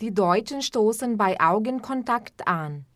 Die Deutschen stoßen bei Augenkontakt an.